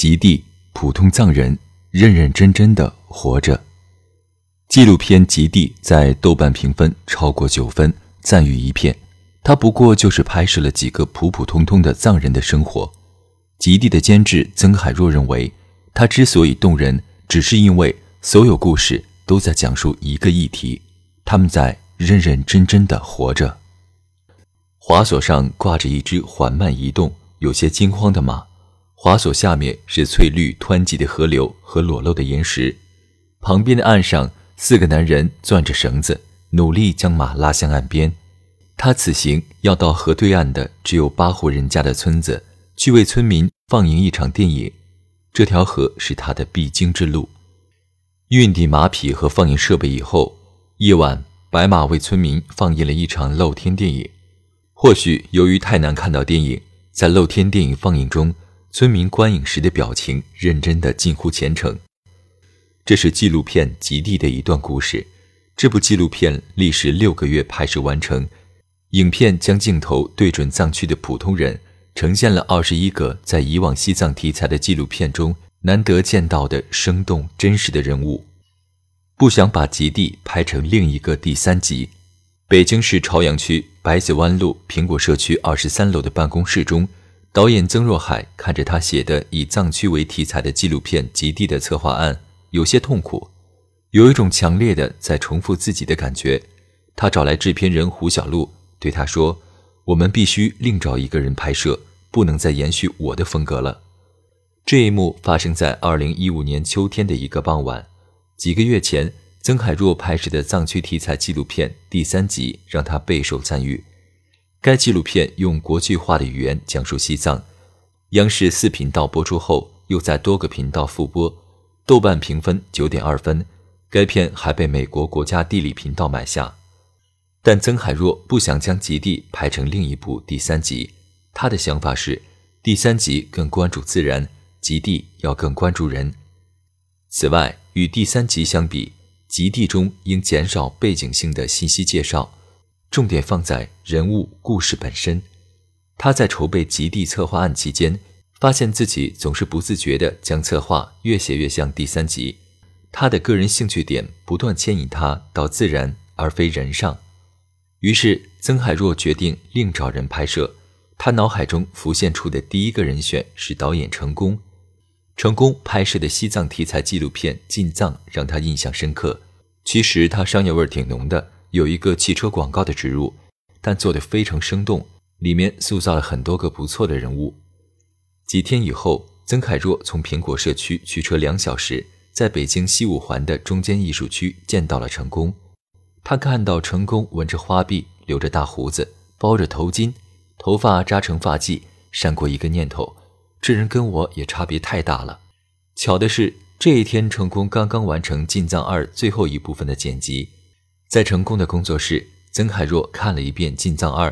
极地普通藏人认认真真的活着》。纪录片《极地》在豆瓣评分超过九分，赞誉一片。它不过就是拍摄了几个普普通通的藏人的生活。《极地》的监制曾海若认为，它之所以动人，只是因为所有故事都在讲述一个议题：他们在认认真真的活着。滑索上挂着一只缓慢移动。有些惊慌的马，滑索下面是翠绿湍急的河流和裸露的岩石，旁边的岸上，四个男人攥着绳子，努力将马拉向岸边。他此行要到河对岸的只有八户人家的村子，去为村民放映一场电影。这条河是他的必经之路。运抵马匹和放映设备以后，夜晚，白马为村民放映了一场露天电影。或许由于太难看到电影。在露天电影放映中，村民观影时的表情认真的近乎虔诚。这是纪录片《极地》的一段故事。这部纪录片历时六个月拍摄完成，影片将镜头对准藏区的普通人，呈现了二十一个在以往西藏题材的纪录片中难得见到的生动真实的人物。不想把《极地》拍成另一个第三集。北京市朝阳区百子湾路苹果社区二十三楼的办公室中，导演曾若海看着他写的以藏区为题材的纪录片《极地》的策划案，有些痛苦，有一种强烈的在重复自己的感觉。他找来制片人胡小璐，对他说：“我们必须另找一个人拍摄，不能再延续我的风格了。”这一幕发生在二零一五年秋天的一个傍晚，几个月前。曾海若拍摄的藏区题材纪录片第三集让他备受赞誉。该纪录片用国际化的语言讲述西藏，央视四频道播出后又在多个频道复播，豆瓣评分九点二分。该片还被美国国家地理频道买下。但曾海若不想将《极地》拍成另一部第三集，他的想法是，第三集更关注自然，《极地》要更关注人。此外，与第三集相比，极地中应减少背景性的信息介绍，重点放在人物故事本身。他在筹备极地策划案期间，发现自己总是不自觉地将策划越写越像第三集。他的个人兴趣点不断牵引他到自然而非人上。于是曾海若决定另找人拍摄。他脑海中浮现出的第一个人选是导演成功。成功拍摄的西藏题材纪录片《进藏》让他印象深刻。其实他商业味儿挺浓的，有一个汽车广告的植入，但做得非常生动，里面塑造了很多个不错的人物。几天以后，曾凯若从苹果社区驱车两小时，在北京西五环的中间艺术区见到了成功。他看到成功纹着花臂，留着大胡子，包着头巾，头发扎成发髻，闪过一个念头。这人跟我也差别太大了。巧的是，这一天成功刚刚完成《进藏二》最后一部分的剪辑，在成功的工作室，曾海若看了一遍《进藏二》。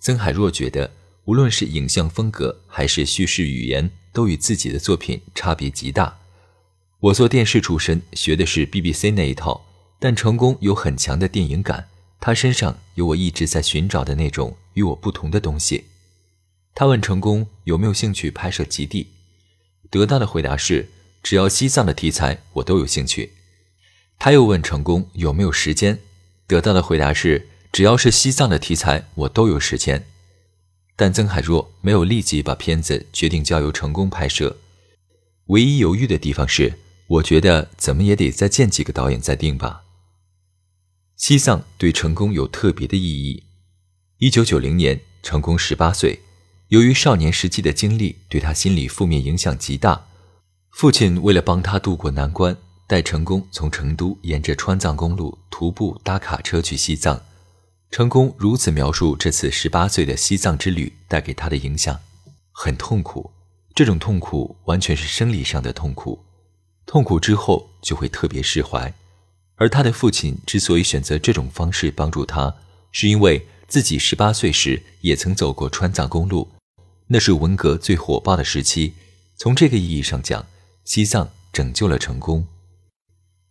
曾海若觉得，无论是影像风格还是叙事语言，都与自己的作品差别极大。我做电视出身，学的是 BBC 那一套，但成功有很强的电影感，他身上有我一直在寻找的那种与我不同的东西。他问成功有没有兴趣拍摄极地，得到的回答是：只要西藏的题材，我都有兴趣。他又问成功有没有时间，得到的回答是：只要是西藏的题材，我都有时间。但曾海若没有立即把片子决定交由成功拍摄，唯一犹豫的地方是：我觉得怎么也得再见几个导演再定吧。西藏对成功有特别的意义。一九九零年，成功十八岁。由于少年时期的经历对他心理负面影响极大，父亲为了帮他渡过难关，带成功从成都沿着川藏公路徒步搭卡车去西藏。成功如此描述这次十八岁的西藏之旅带给他的影响：很痛苦，这种痛苦完全是生理上的痛苦，痛苦之后就会特别释怀。而他的父亲之所以选择这种方式帮助他，是因为自己十八岁时也曾走过川藏公路，那是文革最火爆的时期。从这个意义上讲，西藏拯救了成功。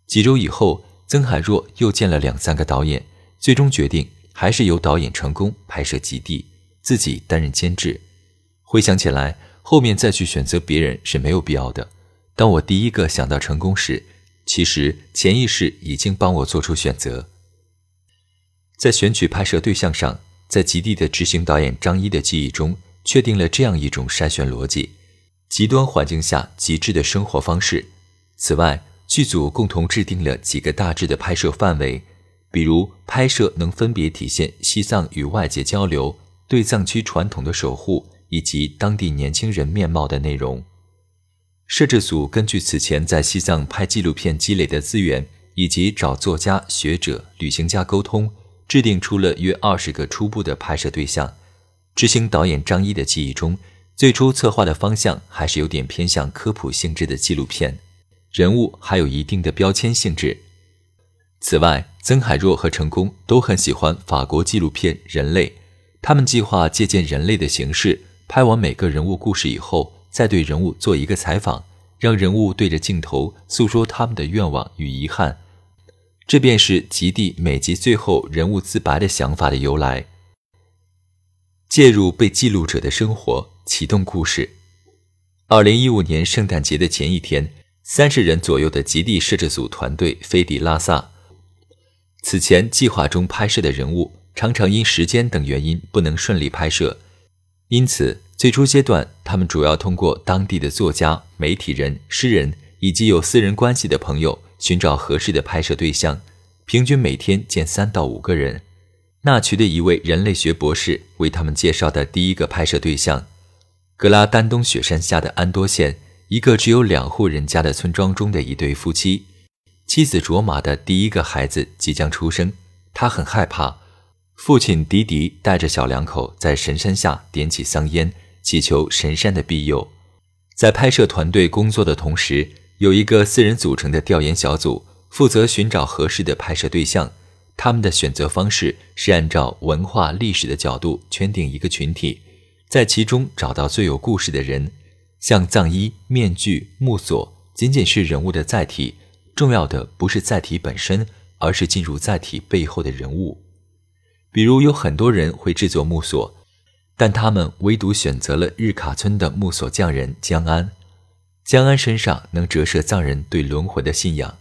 几周以后，曾海若又见了两三个导演，最终决定还是由导演成功拍摄《极地》，自己担任监制。回想起来，后面再去选择别人是没有必要的。当我第一个想到成功时，其实潜意识已经帮我做出选择。在选取拍摄对象上，在《极地》的执行导演张一的记忆中，确定了这样一种筛选逻辑：极端环境下极致的生活方式。此外，剧组共同制定了几个大致的拍摄范围，比如拍摄能分别体现西藏与外界交流、对藏区传统的守护以及当地年轻人面貌的内容。摄制组根据此前在西藏拍纪录片积累的资源，以及找作家、学者、旅行家沟通，制定出了约二十个初步的拍摄对象。执行导演张一的记忆中，最初策划的方向还是有点偏向科普性质的纪录片。人物还有一定的标签性质。此外，曾海若和成功都很喜欢法国纪录片《人类》，他们计划借鉴人类的形式，拍完每个人物故事以后，再对人物做一个采访，让人物对着镜头诉说他们的愿望与遗憾。这便是极地每集最后人物自白的想法的由来。介入被记录者的生活，启动故事。二零一五年圣诞节的前一天。三十人左右的极地摄制组团队飞抵拉萨。此前计划中拍摄的人物常常因时间等原因不能顺利拍摄，因此最初阶段他们主要通过当地的作家、媒体人、诗人以及有私人关系的朋友寻找合适的拍摄对象，平均每天见三到五个人。纳曲的一位人类学博士为他们介绍的第一个拍摄对象——格拉丹东雪山下的安多县。一个只有两户人家的村庄中的一对夫妻，妻子卓玛的第一个孩子即将出生，他很害怕。父亲迪迪带着小两口在神山下点起桑烟，祈求神山的庇佑。在拍摄团队工作的同时，有一个四人组成的调研小组，负责寻找合适的拍摄对象。他们的选择方式是按照文化历史的角度圈定一个群体，在其中找到最有故事的人。像藏衣、面具、木锁，仅仅是人物的载体。重要的不是载体本身，而是进入载体背后的人物。比如，有很多人会制作木锁，但他们唯独选择了日喀村的木锁匠人江安。江安身上能折射藏人对轮回的信仰。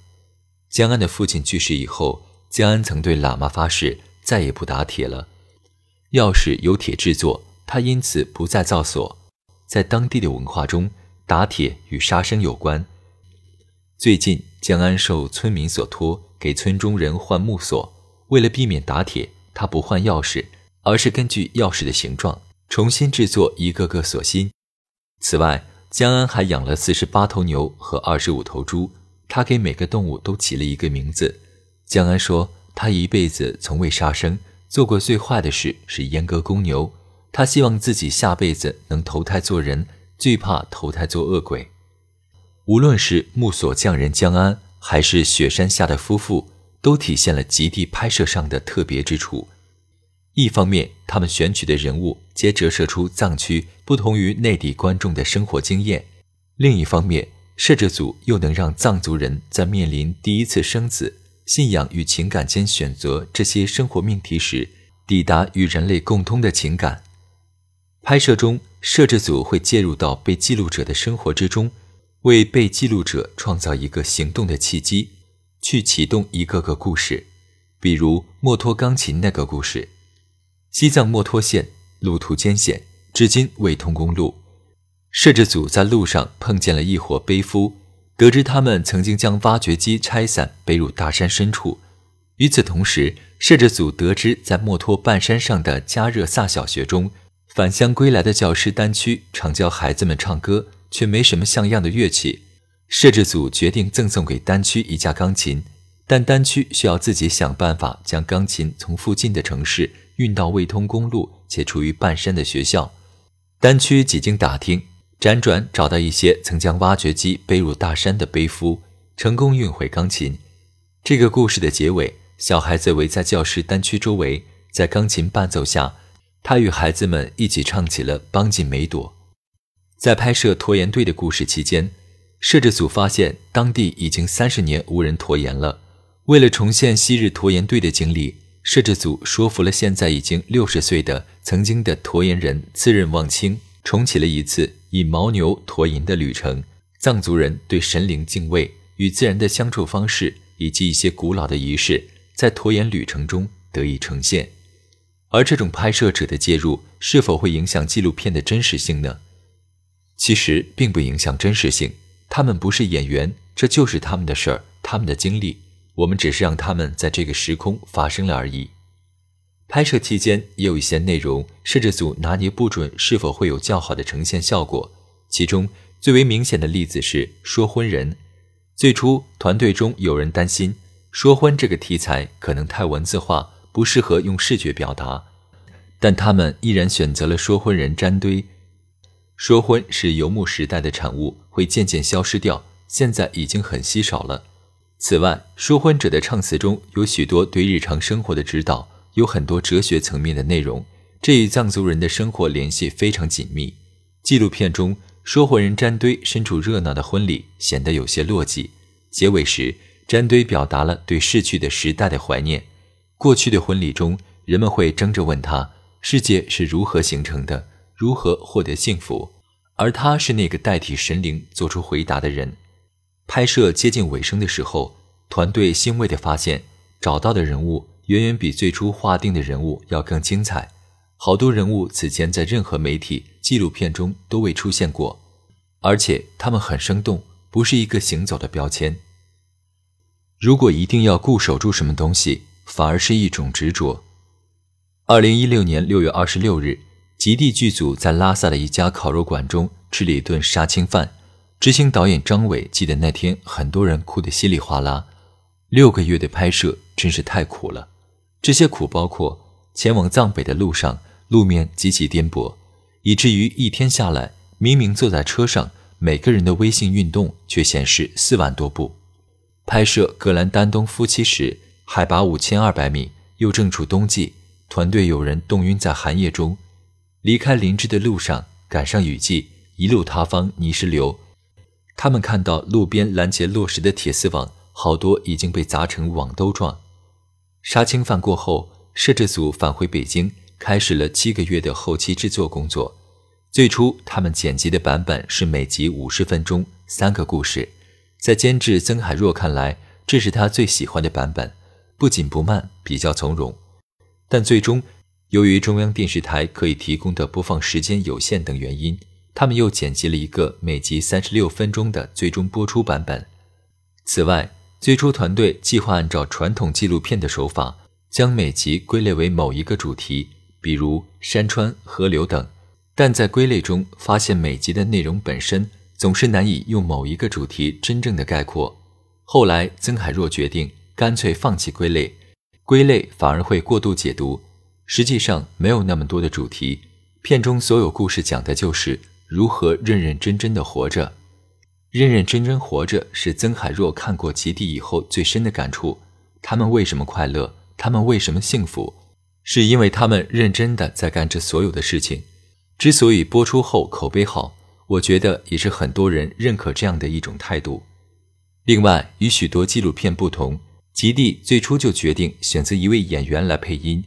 江安的父亲去世以后，江安曾对喇嘛发誓再也不打铁了。钥匙由铁制作，他因此不再造锁。在当地的文化中，打铁与杀生有关。最近，江安受村民所托，给村中人换木锁。为了避免打铁，他不换钥匙，而是根据钥匙的形状重新制作一个个锁芯。此外，江安还养了四十八头牛和二十五头猪，他给每个动物都起了一个名字。江安说，他一辈子从未杀生，做过最坏的事是阉割公牛。他希望自己下辈子能投胎做人，最怕投胎做恶鬼。无论是木锁匠人江安，还是雪山下的夫妇，都体现了极地拍摄上的特别之处。一方面，他们选取的人物皆折射出藏区不同于内地观众的生活经验；另一方面，摄制组又能让藏族人在面临第一次生子、信仰与情感间选择这些生活命题时，抵达与人类共通的情感。拍摄中，摄制组会介入到被记录者的生活之中，为被记录者创造一个行动的契机，去启动一个个故事。比如墨脱钢琴那个故事。西藏墨脱县路途艰险，至今未通公路。摄制组在路上碰见了一伙背夫，得知他们曾经将挖掘机拆散背入大山深处。与此同时，摄制组得知在墨脱半山上的加热萨小学中。返乡归来的教师丹区常教孩子们唱歌，却没什么像样的乐器。摄制组决定赠送给丹区一架钢琴，但丹区需要自己想办法将钢琴从附近的城市运到未通公路且处于半山的学校。丹区几经打听，辗转找到一些曾将挖掘机背入大山的背夫，成功运回钢琴。这个故事的结尾，小孩子围在教室单区周围，在钢琴伴奏下，他与孩子们一起唱起了《邦进梅朵》。在拍摄驼岩队的故事期间，摄制组发现当地已经三十年无人驼岩了。为了重现昔日驼岩队的经历，摄制组说服了现在已经六十岁的曾经的驼岩人自任望清，重启了一次以牦牛驼银的旅程。藏族人对神灵敬畏、与自然的相处方式以及一些古老的仪式，在驼岩旅程中得以呈现。而这种拍摄者的介入，是否会影响纪录片的真实性呢？其实并不影响真实性，他们不是演员，这就是他们的事儿，他们的经历，我们只是让他们在这个时空发生了而已。拍摄期间也有一些内容，摄制组拿捏不准是否会有较好的呈现效果。其中最为明显的例子是说婚人。最初团队中有人担心说婚这个题材可能太文字化，不适合用视觉表达，但他们依然选择了说婚人粘堆。说婚是游牧时代的产物，会渐渐消失掉，现在已经很稀少了。此外，说婚者的唱词中有许多对日常生活的指导，有很多哲学层面的内容，这与藏族人的生活联系非常紧密。纪录片中，说婚人粘堆身处热闹的婚礼，显得有些落寂。结尾时，粘堆表达了对逝去的时代的怀念。过去的婚礼中，人们会争着问他：世界是如何形成的？如何获得幸福？而他是那个代替神灵做出回答的人。拍摄接近尾声的时候，团队欣慰地发现，找到的人物远远比最初划定的人物要更精彩。好多人物此前在任何媒体纪录片中都未出现过，而且他们很生动，不是一个行走的标签。如果一定要固守住什么东西，反而是一种执着。二零一六年六月二十六日。极地剧组在拉萨的一家烤肉馆中吃了一顿杀青饭。执行导演张伟记得那天很多人哭得稀里哗啦。六个月的拍摄真是太苦了。这些苦包括前往藏北的路上，路面极其颠簸，以至于一天下来，明明坐在车上，每个人的微信运动却显示四万多步。拍摄格兰丹东夫妻时，海拔五千二百米，又正处冬季，团队有人冻晕在寒夜中。离开林芝的路上，赶上雨季，一路塌方泥石流。他们看到路边拦截落石的铁丝网，好多已经被砸成网兜状。杀青饭过后，摄制组返回北京，开始了七个月的后期制作工作。最初，他们剪辑的版本是每集五十分钟，三个故事。在监制曾海若看来，这是他最喜欢的版本，不紧不慢，比较从容。但最终。由于中央电视台可以提供的播放时间有限等原因，他们又剪辑了一个每集三十六分钟的最终播出版本。此外，最初团队计划按照传统纪录片的手法，将每集归类为某一个主题，比如山川、河流等。但在归类中发现，每集的内容本身总是难以用某一个主题真正的概括。后来，曾海若决定干脆放弃归类，归类反而会过度解读。实际上没有那么多的主题，片中所有故事讲的就是如何认认真真的活着。认认真真活着是曾海若看过《极地》以后最深的感触。他们为什么快乐？他们为什么幸福？是因为他们认真的在干这所有的事情。之所以播出后口碑好，我觉得也是很多人认可这样的一种态度。另外，与许多纪录片不同，《极地》最初就决定选择一位演员来配音。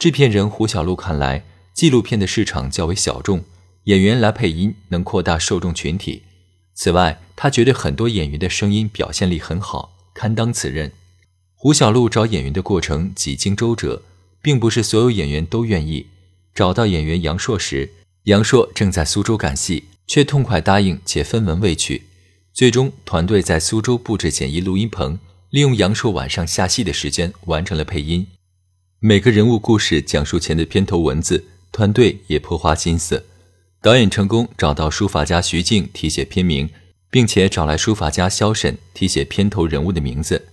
制片人胡小璐看来，纪录片的市场较为小众，演员来配音能扩大受众群体。此外，他觉得很多演员的声音表现力很好，堪当此任。胡小璐找演员的过程几经周折，并不是所有演员都愿意。找到演员杨烁时，杨烁正在苏州赶戏，却痛快答应且分文未取。最终，团队在苏州布置简易录音棚，利用杨烁晚上下戏的时间完成了配音。每个人物故事讲述前的片头文字，团队也颇花心思。导演成功找到书法家徐静题写片名，并且找来书法家萧沈题写片头人物的名字。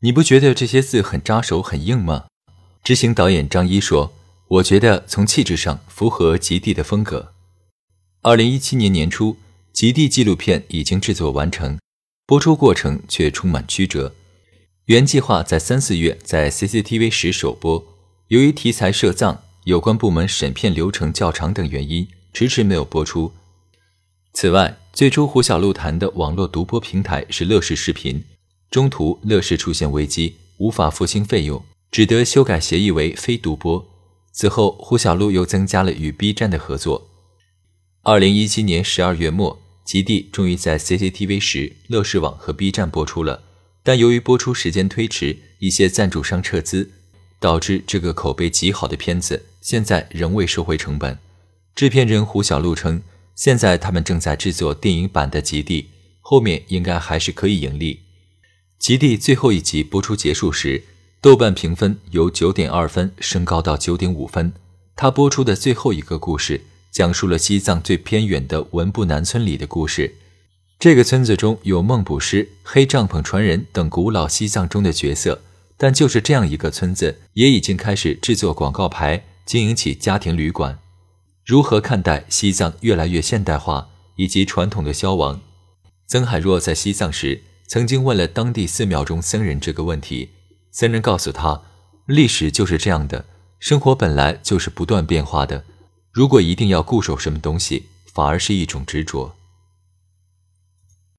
你不觉得这些字很扎手、很硬吗？执行导演张一说：“我觉得从气质上符合极地的风格。”二零一七年年初，《极地》纪录片已经制作完成，播出过程却充满曲折。原计划在三四月在 CCTV 十首播，由于题材涉藏、有关部门审片流程较长等原因，迟迟没有播出。此外，最初胡小璐谈的网络独播平台是乐视视频，中途乐视出现危机，无法付清费用，只得修改协议为非独播。此后，胡小璐又增加了与 B 站的合作。二零一七年十二月末，《极地》终于在 CCTV 十、乐视网和 B 站播出了，但由于播出时间推迟，一些赞助商撤资，导致这个口碑极好的片子现在仍未收回成本。制片人胡小璐称。现在他们正在制作电影版的《极地》，后面应该还是可以盈利。《极地》最后一集播出结束时，豆瓣评分由九点二分升高到九点五分。他播出的最后一个故事，讲述了西藏最偏远的文布南村里的故事。这个村子中有孟捕师、黑帐篷传人等古老西藏中的角色，但就是这样一个村子，也已经开始制作广告牌，经营起家庭旅馆。如何看待西藏越来越现代化以及传统的消亡？曾海若在西藏时曾经问了当地寺庙中僧人这个问题，僧人告诉他：“历史就是这样的，生活本来就是不断变化的。如果一定要固守什么东西，反而是一种执着。”